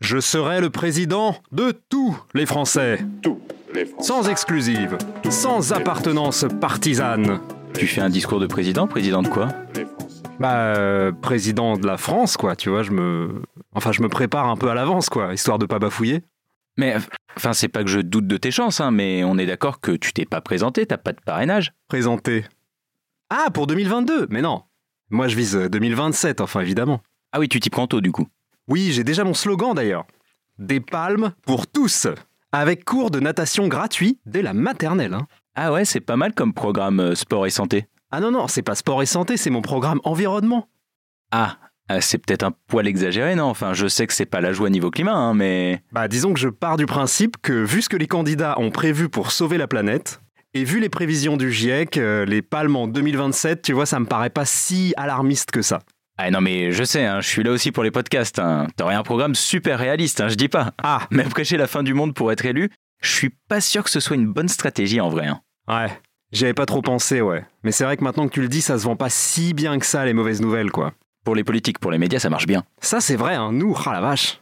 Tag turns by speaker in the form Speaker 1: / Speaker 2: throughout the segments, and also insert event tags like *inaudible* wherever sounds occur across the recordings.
Speaker 1: Je serai le président de tous les Français.
Speaker 2: Tous les Français.
Speaker 1: Sans exclusive, sans appartenance partisane.
Speaker 3: Tu fais un discours de président Président de quoi?
Speaker 2: Les Français.
Speaker 1: Bah, euh, président de la France, quoi, tu vois, je me... Enfin, je me prépare un peu à l'avance, quoi, histoire de pas bafouiller.
Speaker 3: Mais, enfin, c'est pas que je doute de tes chances, hein, mais on est d'accord que tu t'es pas présenté, t'as pas de parrainage.
Speaker 1: Présenté. Ah, pour 2022 Mais non. Moi, je vise euh, 2027, enfin, évidemment.
Speaker 3: Ah oui, tu t'y prends tôt du coup.
Speaker 1: Oui, j'ai déjà mon slogan, d'ailleurs. Des palmes pour tous. Avec cours de natation gratuit dès la maternelle, hein.
Speaker 3: Ah ouais, c'est pas mal comme programme euh, sport et santé.
Speaker 1: Ah non, non, c'est pas sport et santé, c'est mon programme environnement.
Speaker 3: Ah, euh, c'est peut-être un poil exagéré, non? Enfin, je sais que c'est pas la joie niveau climat, hein, mais...
Speaker 1: Bah, disons que je pars du principe que, vu ce que les candidats ont prévu pour sauver la planète, et vu les prévisions du GIEC, euh, les palmes en 2027, tu vois, ça me paraît pas si alarmiste que ça.
Speaker 3: Ah non mais je sais, hein, je suis là aussi pour les podcasts. Hein. T'aurais un programme super réaliste, hein, je dis pas.
Speaker 1: Ah, *laughs*
Speaker 3: Mais prêcher la fin du monde pour être élu, je suis pas sûr que ce soit une bonne stratégie en vrai. hein.
Speaker 1: ouais. J'y avais pas trop pensé, ouais. Mais c'est vrai que maintenant que tu le dis, ça se vend pas si bien que ça, les mauvaises nouvelles, quoi.
Speaker 3: Pour les politiques, pour les médias, ça marche bien.
Speaker 1: Ça, c'est vrai, hein, nous, ah la vache.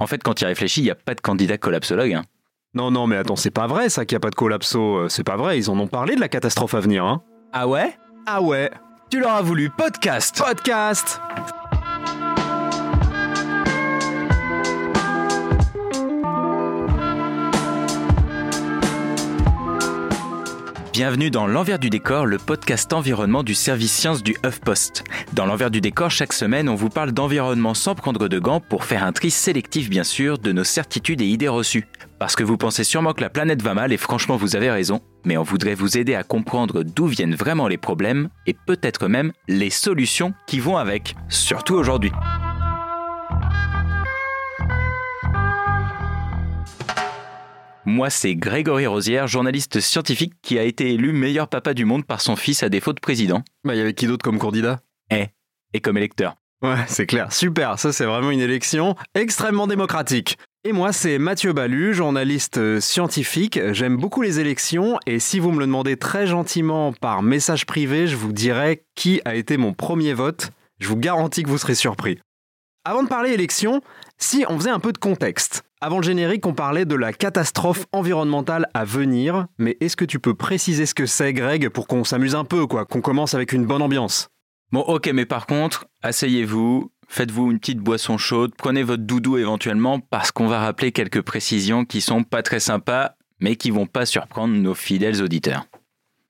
Speaker 3: En fait, quand tu y réfléchis, il n'y a pas de candidat collapsologue. hein.
Speaker 1: Non, non, mais attends, c'est pas vrai, ça, qu'il y a pas de collapso. euh, C'est pas vrai, ils en ont parlé de la catastrophe à venir, hein.
Speaker 3: Ah ouais?
Speaker 1: Ah ouais.
Speaker 3: Tu leur as voulu podcast.
Speaker 1: Podcast
Speaker 3: Bienvenue dans L'envers du décor, le podcast environnement du service science du HuffPost. Dans L'envers du décor, chaque semaine, on vous parle d'environnement sans prendre de gants pour faire un tri sélectif, bien sûr, de nos certitudes et idées reçues. Parce que vous pensez sûrement que la planète va mal, et franchement, vous avez raison, mais on voudrait vous aider à comprendre d'où viennent vraiment les problèmes, et peut-être même les solutions qui vont avec. Surtout aujourd'hui. Moi, c'est Grégory Rosière, journaliste scientifique qui a été élu meilleur papa du monde par son fils à défaut de président.
Speaker 1: Bah, il y avait qui d'autre comme candidat?
Speaker 3: Eh, et comme électeur.
Speaker 1: Ouais, c'est clair. Super, ça c'est vraiment une élection extrêmement démocratique. Et moi, c'est Mathieu Ballu, journaliste euh, scientifique. J'aime beaucoup les élections et si vous me le demandez très gentiment par message privé, je vous dirai qui a été mon premier vote. Je vous garantis que vous serez surpris. Avant de parler élections, si on faisait un peu de contexte. Avant le générique, on parlait de la catastrophe environnementale à venir, mais est-ce que tu peux préciser ce que c'est, Greg, pour qu'on s'amuse un peu, quoi, qu'on commence avec une bonne ambiance?
Speaker 3: Bon, ok, mais par contre, asseyez-vous, faites-vous une petite boisson chaude, prenez votre doudou éventuellement, parce qu'on va rappeler quelques précisions qui sont pas très sympas, mais qui vont pas surprendre nos fidèles auditeurs.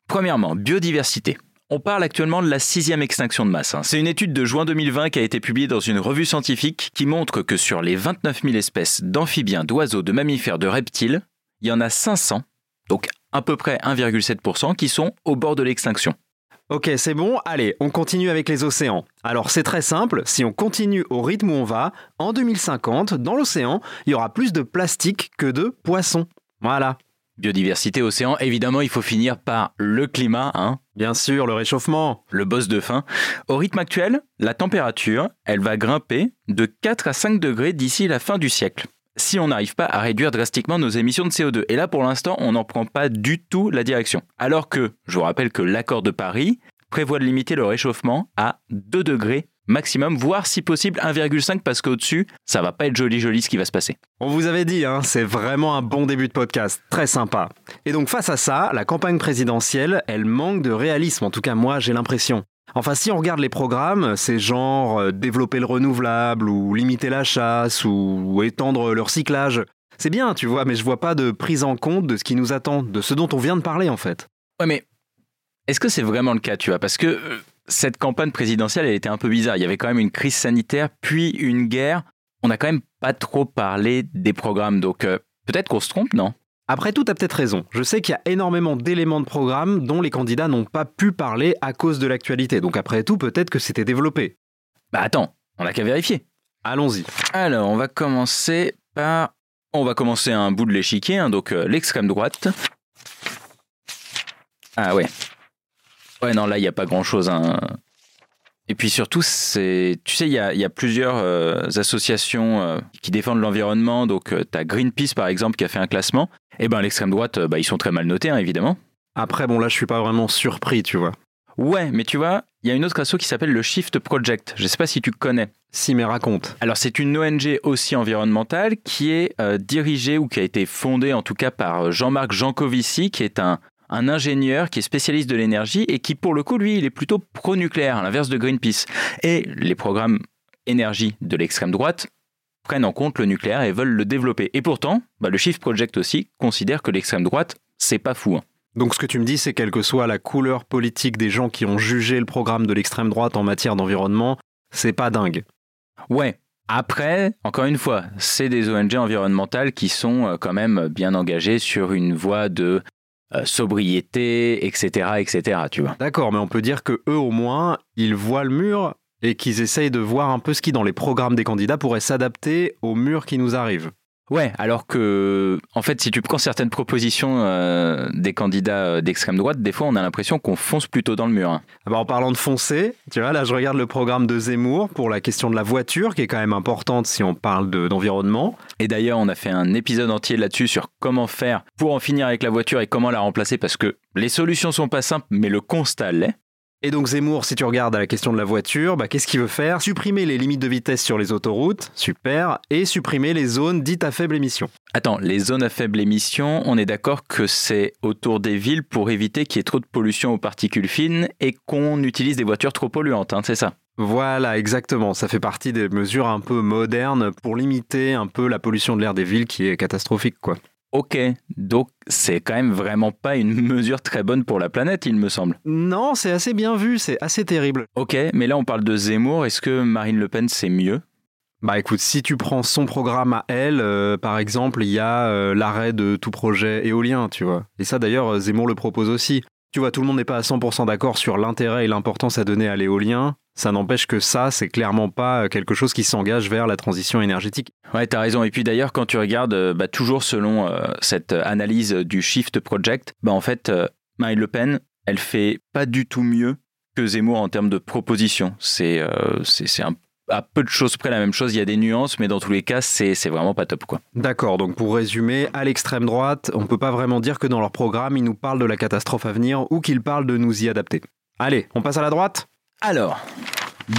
Speaker 3: Premièrement, biodiversité. On parle actuellement de la sixième extinction de masse. hein. C'est une étude de juin 2020 qui a été publiée dans une revue scientifique qui montre que sur les 29 000 espèces d'amphibiens, d'oiseaux, de mammifères, de reptiles, il y en a 500, donc à peu près 1,7%, qui sont au bord de l'extinction.
Speaker 1: Ok, c'est bon, allez, on continue avec les océans. Alors c'est très simple, si on continue au rythme où on va, en 2050, dans l'océan, il y aura plus de plastique que de poissons. Voilà.
Speaker 3: Biodiversité, océan, évidemment, il faut finir par le climat, hein,
Speaker 1: Bien sûr, le réchauffement.
Speaker 3: le boss de fin. Au rythme actuel, la température, elle va grimper de 4 à 5 degrés d'ici la fin du siècle. Si on n'arrive pas à réduire drastiquement nos émissions de CO2. Et là, pour l'instant, on n'en prend pas du tout la direction. Alors que, je vous rappelle que l'accord de Paris prévoit de limiter le réchauffement à 2 degrés maximum, voire si possible 1,5 parce qu'au-dessus, ça va pas être joli joli ce qui va se passer.
Speaker 1: On vous avait dit, hein, c'est vraiment un bon début de podcast, très sympa. Et donc face à ça, la campagne présidentielle, elle manque de réalisme, en tout cas moi j'ai l'impression. Enfin si on regarde les programmes, c'est genre euh, développer le renouvelable ou limiter la chasse ou, étendre le recyclage. C'est bien, tu vois, mais je vois pas de prise en compte de ce qui nous attend, de ce dont on vient de parler en fait.
Speaker 3: Ouais, mais est-ce que c'est vraiment le cas, tu vois? Parce que euh, cette campagne présidentielle, elle était un peu bizarre. Il y avait quand même une crise sanitaire, puis une guerre. On n'a quand même pas trop parlé des programmes, donc euh, peut-être qu'on se trompe, non?
Speaker 1: Après tout, t'as peut-être raison. Je sais qu'il y a énormément d'éléments de programme dont les candidats n'ont pas pu parler à cause de l'actualité. Donc après tout, peut-être que c'était développé.
Speaker 3: Bah attends, On n'a qu'à vérifier.
Speaker 1: Allons-y.
Speaker 3: Alors, on va commencer par... On va commencer un bout de l'échiquier, hein, donc euh, l'extrême droite. Ah ouais. Ouais, non, là, il n'y a pas grand-chose. hein. Et puis surtout, c'est, tu sais, il y a, il y a plusieurs euh, associations euh, qui défendent l'environnement. Donc, tu as Greenpeace, par exemple, qui a fait un classement. Et ben, l'extrême droite, euh, bah, ils sont très mal notés, hein, évidemment.
Speaker 1: Après, bon, là, je suis pas vraiment surpris, tu vois.
Speaker 3: Ouais, mais tu vois, il y a une autre asso qui s'appelle le Shift Project. Je sais pas si tu connais.
Speaker 1: Si, mais raconte.
Speaker 3: Alors, c'est une ONG aussi environnementale qui est euh, dirigée ou qui a été fondée en tout cas par Jean-Marc Jancovici, qui est un, un ingénieur qui est spécialiste de l'énergie et qui, pour le coup, lui, il est plutôt pro-nucléaire, à l'inverse de Greenpeace. Et les programmes énergie de l'extrême droite prennent en compte le nucléaire et veulent le développer. Et pourtant, bah, le Shift Project aussi considère que l'extrême droite, c'est pas fou. hein.
Speaker 1: Donc, ce que tu me dis, c'est quelle que soit la couleur politique des gens qui ont jugé le programme de l'extrême droite en matière d'environnement, c'est pas dingue.
Speaker 3: Ouais. Après, encore une fois, c'est des ONG environnementales qui sont euh, quand même bien engagées sur une voie de euh, sobriété, etc., etc., tu vois.
Speaker 1: D'accord, mais on peut dire que eux, au moins, ils voient le mur et qu'ils essayent de voir un peu ce qui, dans les programmes des candidats, pourrait s'adapter au mur qui nous arrive.
Speaker 3: Ouais, alors que, en fait, si tu prends certaines propositions euh, des candidats euh, d'extrême droite, des fois, on a l'impression qu'on fonce plutôt dans le mur. hein.
Speaker 1: Ah bah, en parlant de foncer, tu vois, là, je regarde le programme de Zemmour pour la question de la voiture, qui est quand même importante si on parle de- d'environnement.
Speaker 3: Et d'ailleurs, on a fait un épisode entier là-dessus sur comment faire pour en finir avec la voiture et comment la remplacer, parce que les solutions sont pas simples, mais le constat l'est.
Speaker 1: Et donc Zemmour, si tu regardes à la question de la voiture, bah, qu'est-ce qu'il veut faire? Supprimer les limites de vitesse sur les autoroutes, super, et supprimer les zones dites à faible émission.
Speaker 3: Attends, les zones à faible émission, on est d'accord que c'est autour des villes pour éviter qu'il y ait trop de pollution aux particules fines et qu'on utilise des voitures trop polluantes, hein, c'est ça?
Speaker 1: Voilà, exactement. Ça fait partie des mesures un peu modernes pour limiter un peu la pollution de l'air des villes qui est catastrophique, quoi.
Speaker 3: Ok, donc c'est quand même vraiment pas une *laughs* mesure très bonne pour la planète, il me semble.
Speaker 1: Non, c'est assez bien vu, c'est assez terrible.
Speaker 3: Ok, mais là on parle de Zemmour, est-ce que Marine Le Pen c'est mieux?
Speaker 1: Bah écoute, si tu prends son programme à elle, euh, par exemple, il y a euh, l'arrêt de tout projet éolien, tu vois. Et ça d'ailleurs, euh, Zemmour le propose aussi. Tu vois, tout le monde n'est pas à 100% d'accord sur l'intérêt et l'importance à donner à l'éolien. Ça n'empêche que ça, c'est clairement pas euh, quelque chose qui s'engage vers la transition énergétique.
Speaker 3: Ouais, t'as raison. Et puis d'ailleurs, quand tu regardes, euh, bah, toujours selon euh, cette analyse du Shift Project, bah, en fait, euh, Marine Le Pen, elle fait pas du tout mieux que Zemmour en termes de propositions. C'est euh, c'est c'est un- à peu de choses près la même chose. Il y a des nuances, mais dans tous les cas, c'est c'est vraiment pas top, quoi.
Speaker 1: D'accord, donc pour résumer, à l'extrême droite, on peut pas vraiment dire que dans leur programme, ils nous parlent de la catastrophe à venir ou qu'ils parlent de nous y adapter. Allez, on passe à la droite?
Speaker 3: Alors,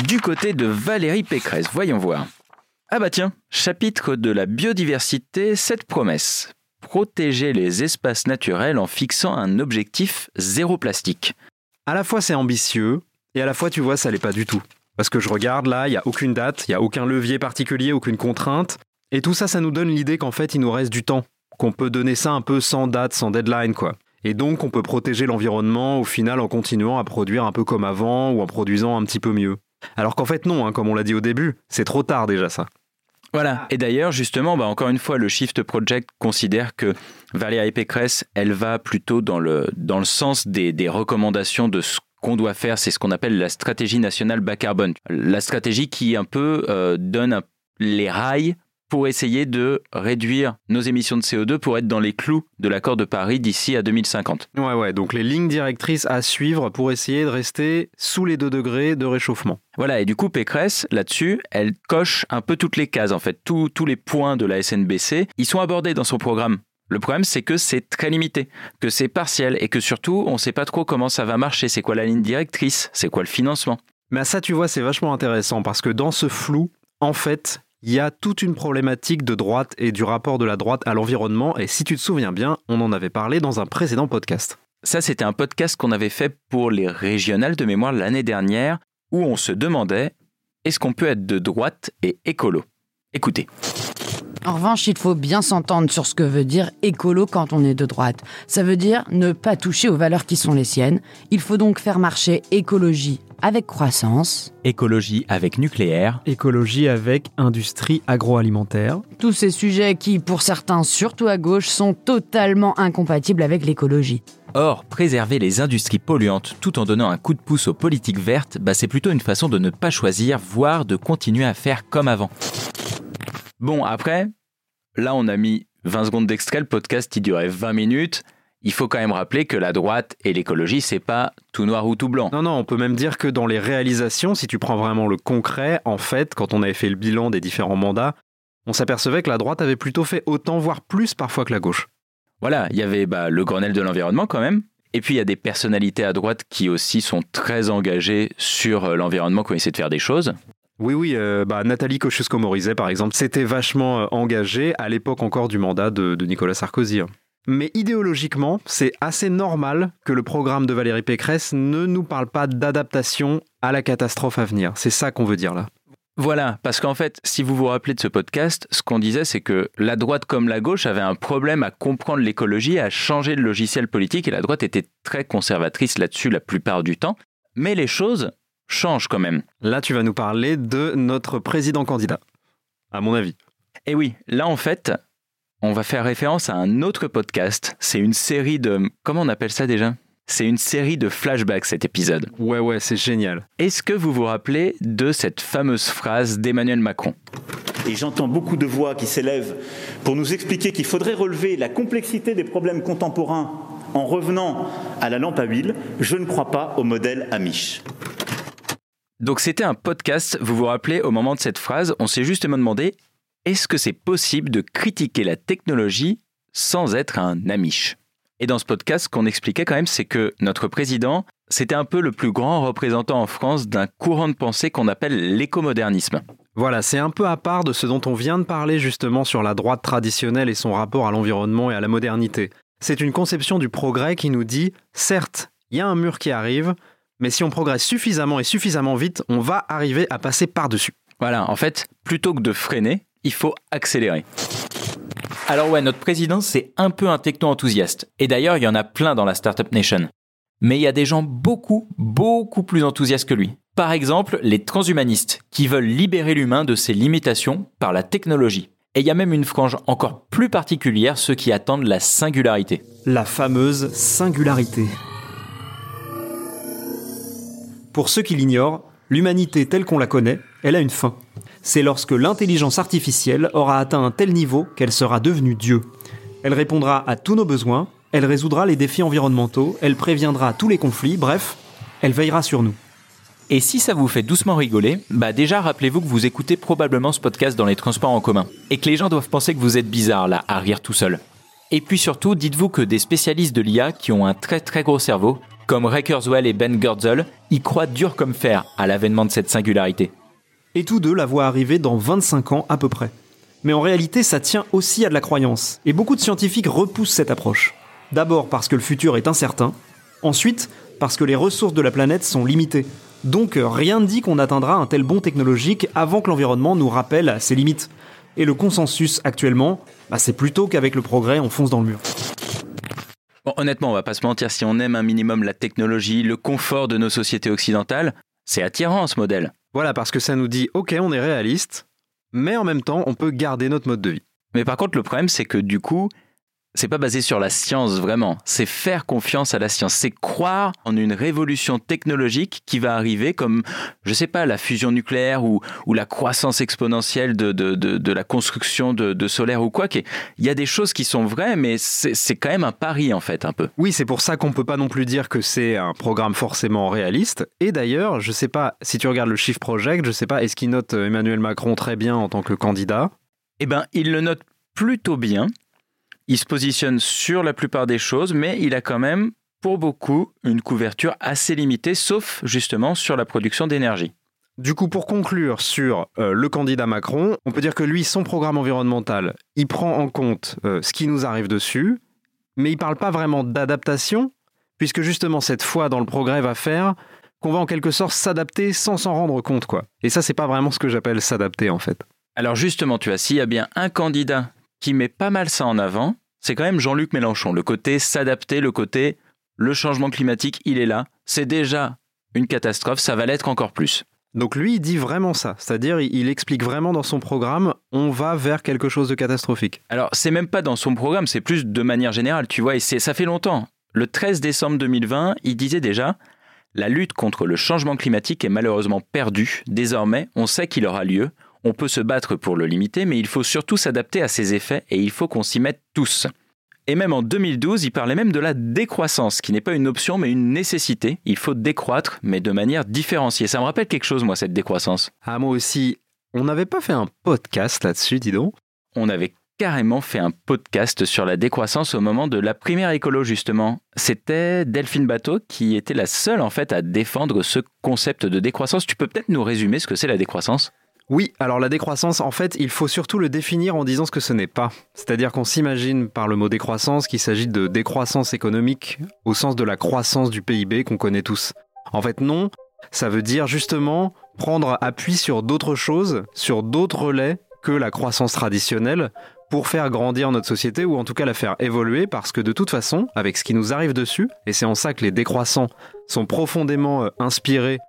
Speaker 3: du côté de Valérie Pécresse, voyons voir. Ah bah tiens, chapitre de la biodiversité, cette promesse. Protéger les espaces naturels en fixant un objectif zéro plastique.
Speaker 1: À la fois c'est ambitieux, et à la fois tu vois ça l'est pas du tout. Parce que je regarde là, il y a aucune date, il y a aucun levier particulier, aucune contrainte, et tout ça ça nous donne l'idée qu'en fait il nous reste du temps, qu'on peut donner ça un peu sans date, sans deadline quoi. Et donc on peut protéger l'environnement au final en continuant à produire un peu comme avant ou en produisant un petit peu mieux. Alors qu'en fait non, hein, comme on l'a dit au début, c'est trop tard déjà ça.
Speaker 3: Voilà. Et d'ailleurs, justement, bah, encore une fois, le Shift Project considère que Valérie Pécresse, elle va plutôt dans le, sens des, recommandations de ce qu'on doit faire. C'est ce qu'on appelle la stratégie nationale bas carbone. La stratégie qui un peu euh, donne les rails pour essayer de réduire nos émissions de CO2 pour être dans les clous de l'accord de Paris d'ici à 2050.
Speaker 1: Ouais ouais, donc les lignes directrices à suivre pour essayer de rester sous les 2 degrés de réchauffement.
Speaker 3: Voilà, et du coup, Pécresse, là-dessus, elle coche un peu toutes les cases, en fait. Tous, tous les points de la SNBC, ils sont abordés dans son programme. Le problème, c'est que c'est très limité, que c'est partiel, et que surtout, on ne sait pas trop comment ça va marcher. C'est quoi la ligne directrice? C'est quoi le financement?
Speaker 1: Mais ça, tu vois, c'est vachement intéressant parce que dans ce flou, en fait, il y a toute une problématique de droite et du rapport de la droite à l'environnement. Et si tu te souviens bien, on en avait parlé dans un précédent podcast.
Speaker 3: Ça, c'était un podcast qu'on avait fait pour les régionales de mémoire l'année dernière, où on se demandait est-ce qu'on peut être de droite et écolo? Écoutez.
Speaker 2: En revanche, il faut bien s'entendre sur ce que veut dire écolo quand on est de droite. Ça veut dire ne pas toucher aux valeurs qui sont les siennes. Il faut donc faire marcher écologie avec croissance.
Speaker 3: Écologie avec nucléaire.
Speaker 1: Écologie avec industrie agroalimentaire.
Speaker 2: Tous ces sujets qui, pour certains, surtout à gauche, sont totalement incompatibles avec l'écologie.
Speaker 3: Or, préserver les industries polluantes tout en donnant un coup de pouce aux politiques vertes, bah, c'est plutôt une façon de ne pas choisir, voire de continuer à faire comme avant. Bon, après, là on a mis 20 secondes d'extrait, le podcast il durait 20 minutes. Il faut quand même rappeler que la droite et l'écologie, c'est pas tout noir ou tout blanc.
Speaker 1: Non, non, on peut même dire que dans les réalisations, si tu prends vraiment le concret, en fait, quand on avait fait le bilan des différents mandats, on s'apercevait que la droite avait plutôt fait autant, voire plus parfois que la gauche.
Speaker 3: Voilà, il y avait bah, le Grenelle de l'environnement quand même. Et puis il y a des personnalités à droite qui aussi sont très engagées sur euh, l'environnement, qui ont essayé de faire des choses.
Speaker 1: Oui, oui, euh, bah, Nathalie Kosciusko-Morizet, par exemple, s'était vachement euh, engagée à l'époque encore du mandat de, de Nicolas Sarkozy. hein. Mais idéologiquement, c'est assez normal que le programme de Valérie Pécresse ne nous parle pas d'adaptation à la catastrophe à venir. C'est ça qu'on veut dire là.
Speaker 3: Voilà, parce qu'en fait, si vous vous rappelez de ce podcast, ce qu'on disait, c'est que la droite comme la gauche avait un problème à comprendre l'écologie, à changer le logiciel politique, et la droite était très conservatrice là-dessus la plupart du temps. Mais les choses changent quand même.
Speaker 1: Là, tu vas nous parler de notre président candidat, à mon avis.
Speaker 3: Et oui, là en fait, on va faire référence à un autre podcast. C'est une série de... Comment on appelle ça déjà? C'est une série de flashbacks cet épisode.
Speaker 1: Ouais, ouais, c'est génial.
Speaker 3: Est-ce que vous vous rappelez de cette fameuse phrase d'Emmanuel Macron?
Speaker 4: Et j'entends beaucoup de voix qui s'élèvent pour nous expliquer qu'il faudrait relever la complexité des problèmes contemporains en revenant à la lampe à huile. Je ne crois pas au modèle Amish.
Speaker 3: Donc c'était un podcast, vous vous rappelez, au moment de cette phrase, on s'est justement demandé, est-ce que c'est possible de critiquer la technologie sans être un amiche Et dans ce podcast, ce qu'on expliquait quand même, c'est que notre président, c'était un peu le plus grand représentant en France d'un courant de pensée qu'on appelle l'écomodernisme.
Speaker 1: Voilà, c'est un peu à part de ce dont on vient de parler justement sur la droite traditionnelle et son rapport à l'environnement et à la modernité. C'est une conception du progrès qui nous dit, certes, il y a un mur qui arrive, mais si on progresse suffisamment et suffisamment vite, on va arriver à passer par-dessus.
Speaker 3: Voilà, en fait, plutôt que de freiner, il faut accélérer. Alors ouais, notre président, c'est un peu un techno-enthousiaste. Et d'ailleurs, il y en a plein dans la Startup Nation. Mais il y a des gens beaucoup, beaucoup plus enthousiastes que lui. Par exemple, les transhumanistes, qui veulent libérer l'humain de ses limitations par la technologie. Et il y a même une frange encore plus particulière, ceux qui attendent la singularité.
Speaker 5: La fameuse singularité. Pour ceux qui l'ignorent, l'humanité telle qu'on la connaît, elle a une fin. C'est lorsque l'intelligence artificielle aura atteint un tel niveau qu'elle sera devenue Dieu. Elle répondra à tous nos besoins, elle résoudra les défis environnementaux, elle préviendra tous les conflits, bref, elle veillera sur nous.
Speaker 3: Et si ça vous fait doucement rigoler, bah déjà rappelez-vous que vous écoutez probablement ce podcast dans les transports en commun et que les gens doivent penser que vous êtes bizarre là à rire tout seul. Et puis surtout, dites-vous que des spécialistes de l'IA qui ont un très très gros cerveau, comme Ray Kurzweil et Ben Goertzel, y croient dur comme fer à l'avènement de cette singularité.
Speaker 5: Et tous deux la voient arriver dans 25 ans à peu près. Mais en réalité, ça tient aussi à de la croyance, et beaucoup de scientifiques repoussent cette approche. D'abord parce que le futur est incertain, ensuite parce que les ressources de la planète sont limitées. Donc euh, rien ne dit qu'on atteindra un tel bond technologique avant que l'environnement nous rappelle à ses limites. Et le consensus actuellement, bah, c'est plutôt qu'avec le progrès, on fonce dans le mur.
Speaker 3: Bon, honnêtement, on va pas se mentir, si on aime un minimum la technologie, le confort de nos sociétés occidentales, c'est attirant ce modèle.
Speaker 1: Voilà, parce que ça nous dit, ok, on est réaliste, mais en même temps, on peut garder notre mode de vie.
Speaker 3: Mais par contre, le problème, c'est que du coup, c'est pas basé sur la science vraiment. C'est faire confiance à la science. C'est croire en une révolution technologique qui va arriver comme, je sais pas, la fusion nucléaire ou, ou la croissance exponentielle de, de, de, de la construction de, de solaire ou quoi. Il y a des choses qui sont vraies, mais c'est quand même un pari en fait, un peu.
Speaker 1: Oui, c'est pour ça qu'on peut pas non plus dire que c'est un programme forcément réaliste. Et d'ailleurs, je sais pas, si tu regardes le Shift Project, je sais pas, est-ce qu'il note euh, Emmanuel Macron très bien en tant que candidat?
Speaker 3: Eh ben, il le note plutôt bien. Il se positionne sur la plupart des choses, mais il a quand même, pour beaucoup, une couverture assez limitée, sauf justement sur la production d'énergie.
Speaker 1: Du coup, pour conclure sur euh, le candidat Macron, on peut dire que lui, son programme environnemental, il prend en compte euh, ce qui nous arrive dessus, mais il parle pas vraiment d'adaptation, puisque justement cette foi dans le progrès va faire qu'on va en quelque sorte s'adapter sans s'en rendre compte, quoi. Et ça, c'est pas vraiment ce que j'appelle s'adapter, en fait.
Speaker 3: Alors justement, tu vois, s'il y a bien un candidat qui met pas mal ça en avant, c'est quand même Jean-Luc Mélenchon. Le côté s'adapter, le côté le changement climatique, il est là. C'est déjà une catastrophe, ça va l'être encore plus.
Speaker 1: Donc lui, il dit vraiment ça, c'est-à-dire il explique vraiment dans son programme, on va vers quelque chose de catastrophique.
Speaker 3: Alors, c'est même pas dans son programme, c'est plus de manière générale, tu vois, et ça fait longtemps. Le 13 décembre 2020, il disait déjà La lutte contre le changement climatique est malheureusement perdue. Désormais, on sait qu'il aura lieu. On peut se battre pour le limiter, mais il faut surtout s'adapter à ses effets et il faut qu'on s'y mette tous. Et même en 2012, il parlait même de la décroissance, qui n'est pas une option mais une nécessité. Il faut décroître, mais de manière différenciée. Ça me rappelle quelque chose, moi, cette décroissance.
Speaker 1: Ah, moi aussi. On n'avait pas fait un podcast là-dessus, dis donc
Speaker 3: On avait carrément fait un podcast sur la décroissance au moment de la primaire écolo, justement. C'était Delphine Bateau qui était la seule, en fait, à défendre ce concept de décroissance. Tu peux peut-être nous résumer ce que c'est la décroissance?
Speaker 1: Oui, alors la décroissance, en fait, il faut surtout le définir en disant ce que ce n'est pas. C'est-à-dire qu'on s'imagine par le mot décroissance qu'il s'agit de décroissance économique au sens de la croissance du PIB qu'on connaît tous. En fait, non, ça veut dire justement prendre appui sur d'autres choses, sur d'autres relais que la croissance traditionnelle pour faire grandir notre société ou en tout cas la faire évoluer parce que de toute façon, avec ce qui nous arrive dessus, et c'est en ça que les décroissants sont profondément euh, inspirés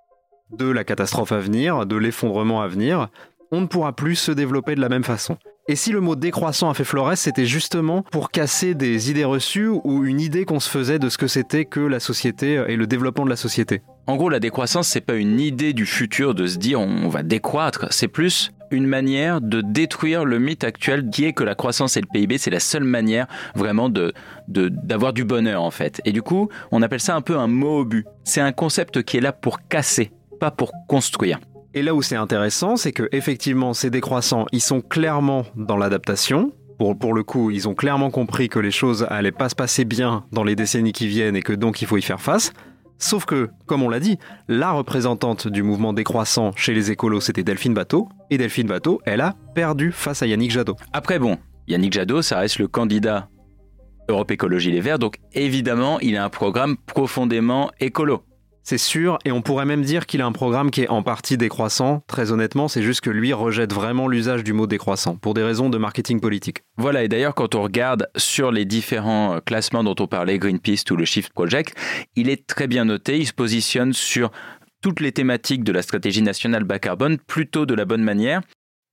Speaker 1: de la catastrophe à venir, de l'effondrement à venir, on ne pourra plus se développer de la même façon. Et si le mot décroissant a fait Flores, c'était justement pour casser des idées reçues ou une idée qu'on se faisait de ce que c'était que la société et le développement de la société.
Speaker 3: En gros, la décroissance, c'est pas une idée du futur de se dire on va décroître, c'est plus une manière de détruire le mythe actuel qui est que la croissance et le PIB, c'est la seule manière vraiment de d'avoir du bonheur en fait. Et du coup, on appelle ça un peu un mot au but. C'est un concept qui est là pour casser pas pour construire.
Speaker 1: Et là où c'est intéressant, c'est que effectivement, ces décroissants, ils sont clairement dans l'adaptation. Pour, pour le coup, ils ont clairement compris que les choses allaient pas se passer bien dans les décennies qui viennent et que donc il faut y faire face. Sauf que, comme on l'a dit, la représentante du mouvement décroissant chez les écolos, c'était Delphine Bateau. Et Delphine Bateau, elle a perdu face à Yannick Jadot.
Speaker 3: Après, bon, Yannick Jadot, ça reste le candidat Europe Écologie Les Verts, donc évidemment, il a un programme profondément écolo.
Speaker 1: C'est sûr, et on pourrait même dire qu'il a un programme qui est en partie décroissant. Très honnêtement, c'est juste que lui rejette vraiment l'usage du mot décroissant, pour des raisons de marketing politique.
Speaker 3: Voilà, et d'ailleurs, quand on regarde sur les différents euh, classements dont on parlait, Greenpeace ou le Shift Project, il est très bien noté, il se positionne sur toutes les thématiques de la stratégie nationale bas carbone plutôt de la bonne manière.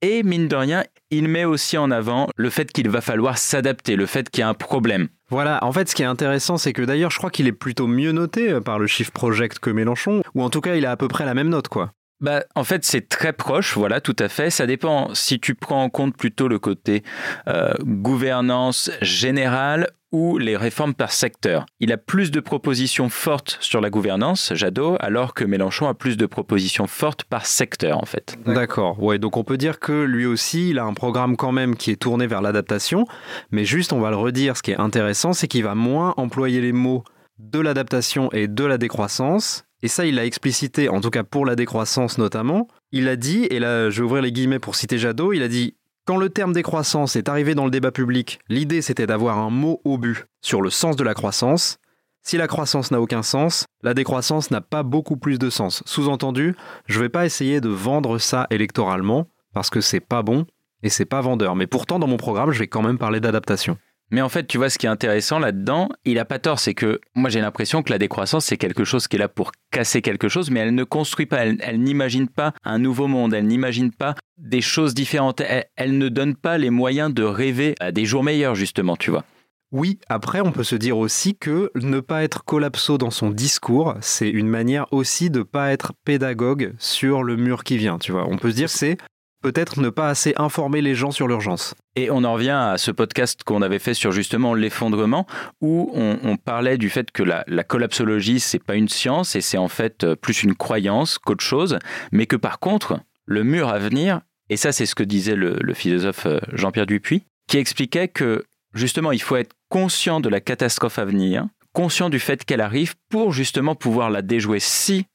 Speaker 3: Et mine de rien, il met aussi en avant le fait qu'il va falloir s'adapter, le fait qu'il y a un problème.
Speaker 1: Voilà, en fait, ce qui est intéressant, c'est que d'ailleurs, je crois qu'il est plutôt mieux noté euh, par le Shift Project que Mélenchon, ou en tout cas, il a à peu près la même note, quoi.
Speaker 3: Bah, en fait, c'est très proche, voilà, tout à fait. Ça dépend si tu prends en compte plutôt le côté euh, gouvernance générale les réformes par secteur. Il a plus de propositions fortes sur la gouvernance, Jadot, alors que Mélenchon a plus de propositions fortes par secteur, en fait.
Speaker 1: D'accord, ouais, donc on peut dire que lui aussi, il a un programme quand même qui est tourné vers l'adaptation, mais juste, on va le redire, ce qui est intéressant, c'est qu'il va moins employer les mots de l'adaptation et de la décroissance, et ça, il l'a explicité, en tout cas pour la décroissance notamment. Il a dit, et là je vais ouvrir les guillemets pour citer Jadot, il a dit Quand le terme décroissance est arrivé dans le débat public, l'idée c'était d'avoir un mot au but sur le sens de la croissance. Si la croissance n'a aucun sens, la décroissance n'a pas beaucoup plus de sens. Sous-entendu, je ne vais pas essayer de vendre ça électoralement, parce que c'est pas bon et c'est pas vendeur. Mais pourtant, dans mon programme, je vais quand même parler d'adaptation.
Speaker 3: Mais en fait, tu vois, ce qui est intéressant là-dedans, il a pas tort, c'est que moi j'ai l'impression que la décroissance, c'est quelque chose qui est là pour casser quelque chose, mais elle ne construit pas, elle, n'imagine pas un nouveau monde, elle n'imagine pas des choses différentes, elle, ne donne pas les moyens de rêver à des jours meilleurs, justement, tu vois.
Speaker 1: Oui, après, on peut se dire aussi que ne pas être collapso dans son discours, c'est une manière aussi de pas être pédagogue sur le mur qui vient, tu vois. On peut se dire c'est peut-être ne pas assez informer les gens sur l'urgence.
Speaker 3: Et on en revient à ce podcast qu'on avait fait sur justement l'effondrement, où on, parlait du fait que la, la collapsologie, c'est pas une science et c'est en fait euh, plus une croyance qu'autre chose, mais que par contre, le mur à venir, et ça c'est ce que disait le, le philosophe euh, Jean-Pierre Dupuis, qui expliquait que justement il faut être conscient de la catastrophe à venir, conscient du fait qu'elle arrive pour justement pouvoir la déjouer si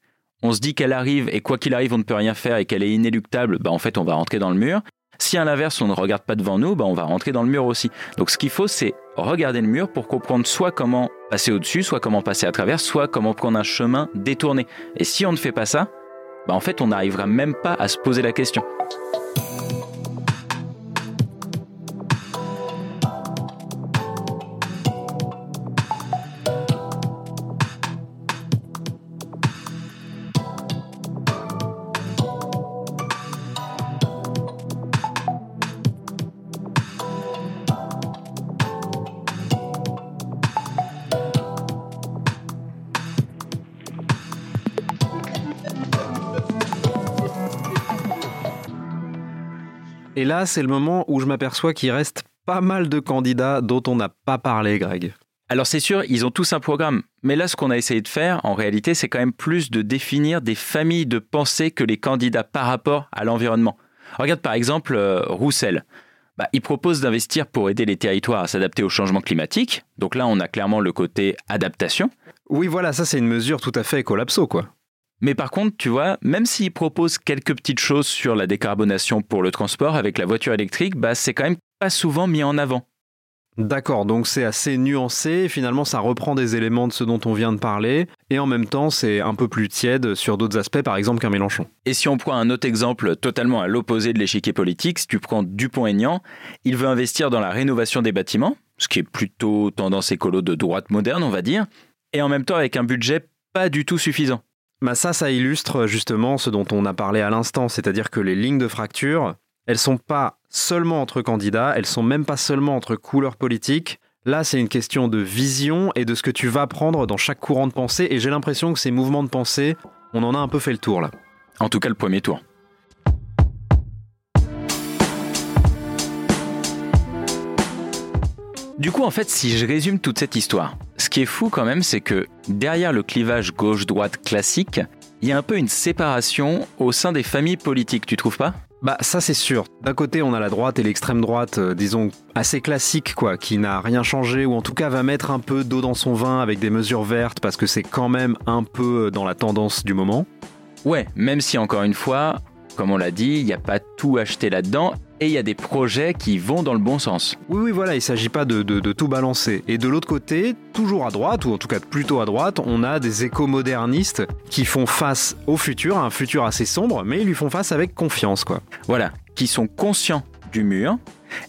Speaker 3: on se dit qu'elle arrive et quoi qu'il arrive, on ne peut rien faire et qu'elle est inéluctable, bah en fait, on va rentrer dans le mur. Si à l'inverse, on ne regarde pas devant nous, bah on va rentrer dans le mur aussi. Donc ce qu'il faut, c'est regarder le mur pour comprendre soit comment passer au-dessus, soit comment passer à travers, soit comment prendre un chemin détourné. Et si on ne fait pas ça, bah en fait, on n'arrivera même pas à se poser la question.
Speaker 1: Et là, c'est le moment où je m'aperçois qu'il reste pas mal de candidats dont on n'a pas parlé, Greg.
Speaker 3: Alors c'est sûr, ils ont tous un programme. Mais là, ce qu'on a essayé de faire, en réalité, c'est quand même plus de définir des familles de pensée que les candidats par rapport à l'environnement. Regarde par exemple euh, Roussel. Bah, il propose d'investir pour aider les territoires à s'adapter au changement climatique. Donc là, on a clairement le côté adaptation.
Speaker 1: Oui, voilà, ça c'est une mesure tout à fait écolapso, quoi.
Speaker 3: Mais par contre, tu vois, même s'il propose quelques petites choses sur la décarbonation pour le transport avec la voiture électrique, bah, c'est quand même pas souvent mis en avant.
Speaker 1: D'accord, donc c'est assez nuancé, finalement ça reprend des éléments de ce dont on vient de parler, et en même temps c'est un peu plus tiède sur d'autres aspects, par exemple qu'un Mélenchon.
Speaker 3: Et si on prend un autre exemple totalement à l'opposé de l'échiquier politique, si tu prends Dupont-Aignan, il veut investir dans la rénovation des bâtiments, ce qui est plutôt tendance écolo de droite moderne on va dire, et en même temps avec un budget pas du tout suffisant.
Speaker 1: Bah ça, ça illustre justement ce dont on a parlé à l'instant, c'est-à-dire que les lignes de fracture, elles sont pas seulement entre candidats, elles sont même pas seulement entre couleurs politiques. Là, c'est une question de vision et de ce que tu vas prendre dans chaque courant de pensée. Et j'ai l'impression que ces mouvements de pensée, on en a un peu fait le tour là.
Speaker 3: En tout cas, le premier tour. Du coup, en fait, si je résume toute cette histoire, qui est fou quand même, c'est que derrière le clivage gauche-droite classique, il y a un peu une séparation au sein des familles politiques, tu trouves pas?
Speaker 1: Bah ça c'est sûr. D'un côté on a la droite et l'extrême droite, euh, disons assez classique quoi, qui n'a rien changé ou en tout cas va mettre un peu d'eau dans son vin avec des mesures vertes parce que c'est quand même un peu euh, dans la tendance du moment.
Speaker 3: Ouais, même si encore une fois, comme on l'a dit, il n'y a pas tout acheté là-dedans et il y a des projets qui vont dans le bon sens.
Speaker 1: Oui, oui, voilà, il ne s'agit pas de, de, tout balancer. Et de l'autre côté, toujours à droite, ou en tout cas plutôt à droite, on a des éco-modernistes qui font face au futur, un futur assez sombre, mais ils lui font face avec confiance, quoi.
Speaker 3: Voilà, qui sont conscients du mur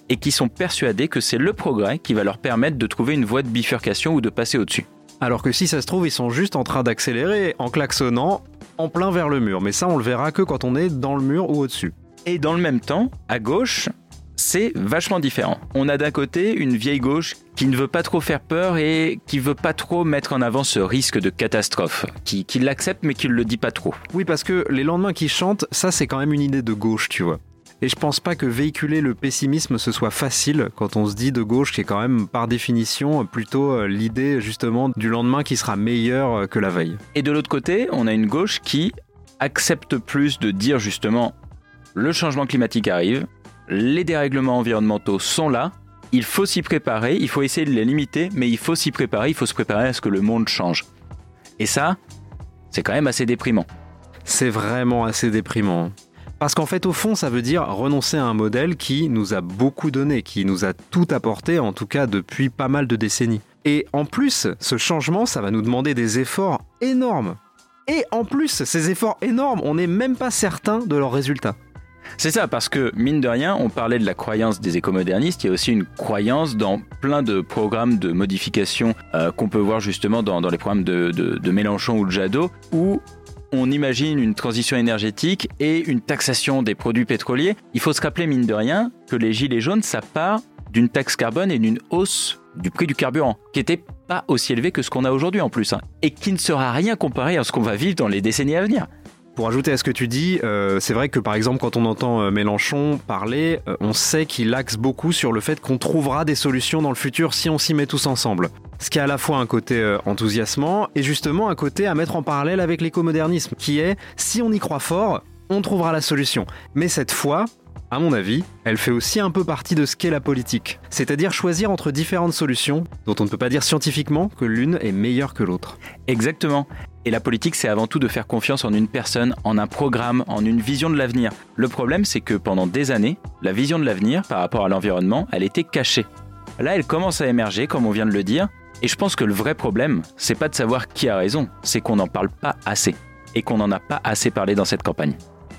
Speaker 3: et qui sont persuadés que c'est le progrès qui va leur permettre de trouver une voie de bifurcation ou de passer au-dessus.
Speaker 1: Alors que si ça se trouve, ils sont juste en train d'accélérer en klaxonnant en plein vers le mur. Mais ça, on le verra que quand on est dans le mur ou au-dessus.
Speaker 3: Et dans le même temps, à gauche, c'est vachement différent. On a d'un côté une vieille gauche qui ne veut pas trop faire peur et qui veut pas trop mettre en avant ce risque de catastrophe, qui, qui l'accepte mais qui ne le dit pas trop.
Speaker 1: Oui, parce que les lendemains qui chantent, ça c'est quand même une idée de gauche, tu vois. Et je pense pas que véhiculer le pessimisme ce soit facile quand on se dit de gauche, qui est quand même par définition plutôt euh, l'idée justement du lendemain qui sera meilleur euh, que la veille.
Speaker 3: Et de l'autre côté, on a une gauche qui accepte plus de dire justement le changement climatique arrive, les dérèglements environnementaux sont là, il faut s'y préparer, il faut essayer de les limiter, mais il faut s'y préparer, il faut se préparer à ce que le monde change. Et ça, c'est quand même assez déprimant.
Speaker 1: C'est vraiment assez déprimant. Parce qu'en fait, au fond, ça veut dire renoncer à un modèle qui nous a beaucoup donné, qui nous a tout apporté, en tout cas depuis pas mal de décennies. Et en plus, ce changement, ça va nous demander des efforts énormes. Et en plus, ces efforts énormes, on n'est même pas certain de leurs résultats.
Speaker 3: C'est ça, parce que mine de rien, on parlait de la croyance des écomodernistes, il y a aussi une croyance dans plein de programmes de modification euh, qu'on peut voir justement dans, les programmes de, Mélenchon ou de Jadot, où on imagine une transition énergétique et une taxation des produits pétroliers. Il faut se rappeler, mine de rien, que les gilets jaunes, ça part d'une taxe carbone et d'une hausse du prix du carburant, qui n'était pas aussi élevé que ce qu'on a aujourd'hui en plus, hein, et qui ne sera rien comparé à ce qu'on va vivre dans les décennies à venir.
Speaker 1: Pour ajouter à ce que tu dis, euh, c'est vrai que par exemple quand on entend euh, Mélenchon parler, euh, on sait qu'il axe beaucoup sur le fait qu'on trouvera des solutions dans le futur si on s'y met tous ensemble. Ce qui a à la fois un côté enthousiasmant et justement un côté à mettre en parallèle avec l'écomodernisme, qui est si on y croit fort, on trouvera la solution. Mais cette fois, à mon avis, elle fait aussi un peu partie de ce qu'est la politique. C'est-à-dire choisir entre différentes solutions dont on ne peut pas dire scientifiquement que l'une est meilleure que l'autre.
Speaker 3: Exactement. Et la politique, c'est avant tout de faire confiance en une personne, en un programme, en une vision de l'avenir. Le problème, c'est que pendant des années, la vision de l'avenir par rapport à l'environnement, elle était cachée. Là, elle commence à émerger, comme on vient de le dire. Et je pense que le vrai problème, c'est pas de savoir qui a raison, c'est qu'on n'en parle pas assez. Et qu'on n'en a pas assez parlé dans cette campagne.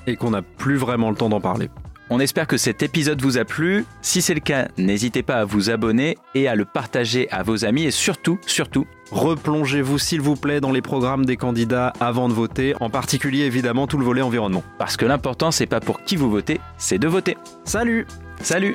Speaker 1: Et qu'on n'a plus vraiment le temps d'en parler.
Speaker 3: On espère que cet épisode vous a plu. Si c'est le cas, n'hésitez pas à vous abonner et à le partager à vos amis et surtout, surtout,
Speaker 1: replongez-vous s'il vous plaît dans les programmes des candidats avant de voter, en particulier évidemment tout le volet environnement.
Speaker 3: Parce que l'important c'est pas pour qui vous votez, c'est de voter.
Speaker 1: Salut
Speaker 3: Salut